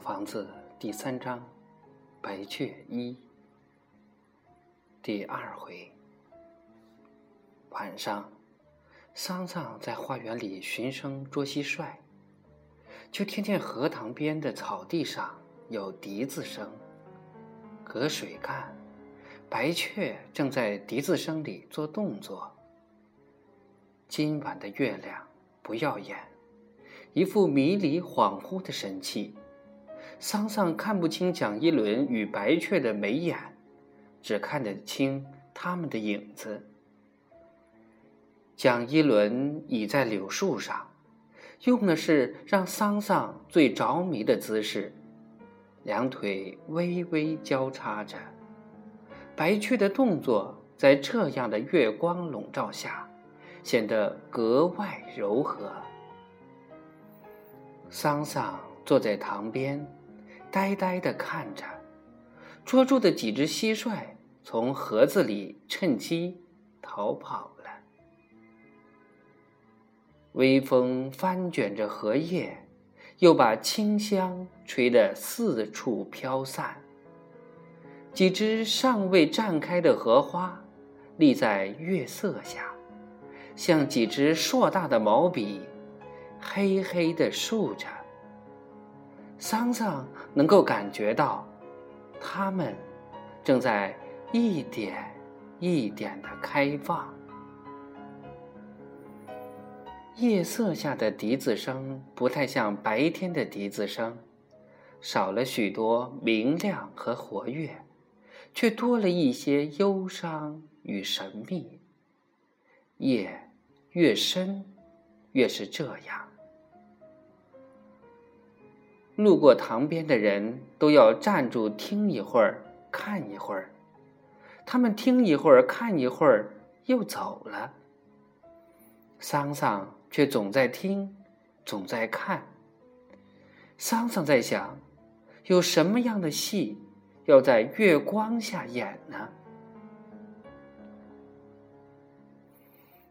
房子第三章，白雀一第二回。晚上，桑桑在花园里寻声捉蟋蟀，就听见荷塘边的草地上有笛子声。隔水看，白雀正在笛子声里做动作。今晚的月亮不耀眼，一副迷离恍惚的神气。桑桑看不清蒋一轮与白雀的眉眼，只看得清他们的影子。蒋一轮倚在柳树上，用的是让桑桑最着迷的姿势，两腿微微交叉着。白雀的动作在这样的月光笼罩下，显得格外柔和。桑桑坐在塘边。呆呆地看着，捉住的几只蟋蟀从盒子里趁机逃跑了。微风翻卷着荷叶，又把清香吹得四处飘散。几只尚未绽开的荷花，立在月色下，像几只硕大的毛笔，黑黑的竖着。桑桑能够感觉到，它们正在一点一点的开放。夜色下的笛子声不太像白天的笛子声，少了许多明亮和活跃，却多了一些忧伤与神秘。夜越深，越是这样。路过塘边的人都要站住听一会儿，看一会儿。他们听一会儿，看一会儿，又走了。桑桑却总在听，总在看。桑桑在想，有什么样的戏要在月光下演呢？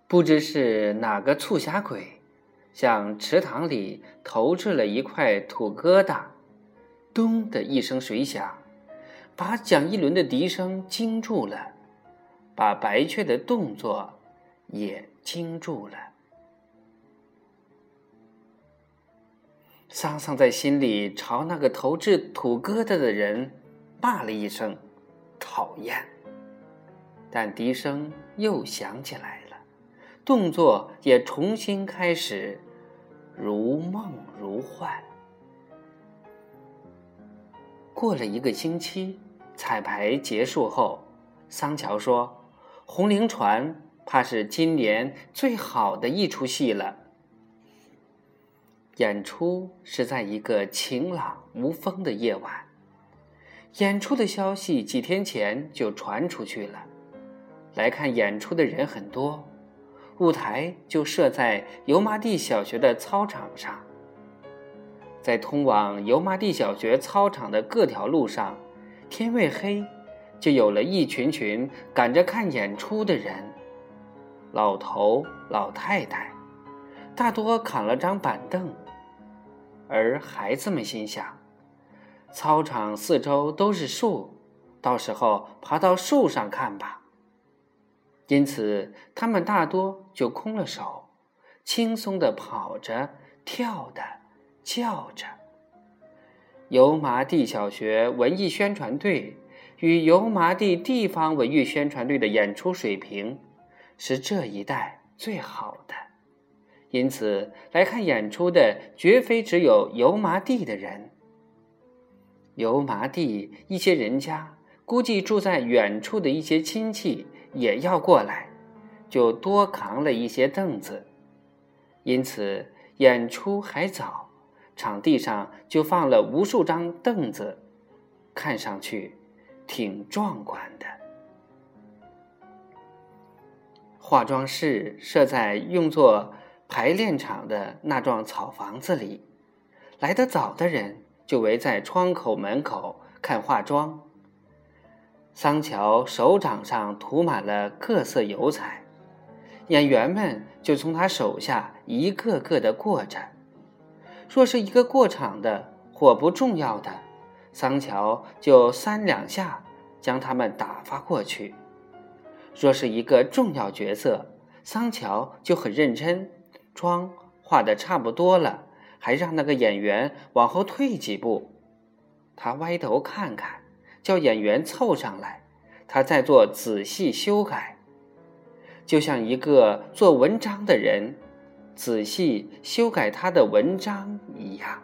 不知是哪个促狭鬼。向池塘里投掷了一块土疙瘩，咚的一声水响，把蒋一轮的笛声惊住了，把白雀的动作也惊住了。桑桑在心里朝那个投掷土疙瘩的人骂了一声“讨厌”，但笛声又响起来了，动作也重新开始。如梦如幻。过了一个星期，彩排结束后，桑乔说：“红菱船怕是今年最好的一出戏了。”演出是在一个晴朗无风的夜晚。演出的消息几天前就传出去了，来看演出的人很多。舞台就设在油麻地小学的操场上，在通往油麻地小学操场的各条路上，天未黑，就有了一群群赶着看演出的人，老头老太太，大多扛了张板凳，而孩子们心想：操场四周都是树，到时候爬到树上看吧。因此，他们大多就空了手，轻松的跑着、跳的、叫着。油麻地小学文艺宣传队与油麻地地方文艺宣传队的演出水平是这一带最好的，因此来看演出的绝非只有油麻地的人。油麻地一些人家估计住在远处的一些亲戚。也要过来，就多扛了一些凳子，因此演出还早，场地上就放了无数张凳子，看上去挺壮观的。化妆室设在用作排练场的那幢草房子里，来得早的人就围在窗口门口看化妆。桑乔手掌上涂满了各色油彩，演员们就从他手下一个个的过着。若是一个过场的，或不重要的，桑乔就三两下将他们打发过去；若是一个重要角色，桑乔就很认真，妆画的差不多了，还让那个演员往后退几步。他歪头看看，叫演员凑上来，他在做仔细修改，就像一个做文章的人仔细修改他的文章一样。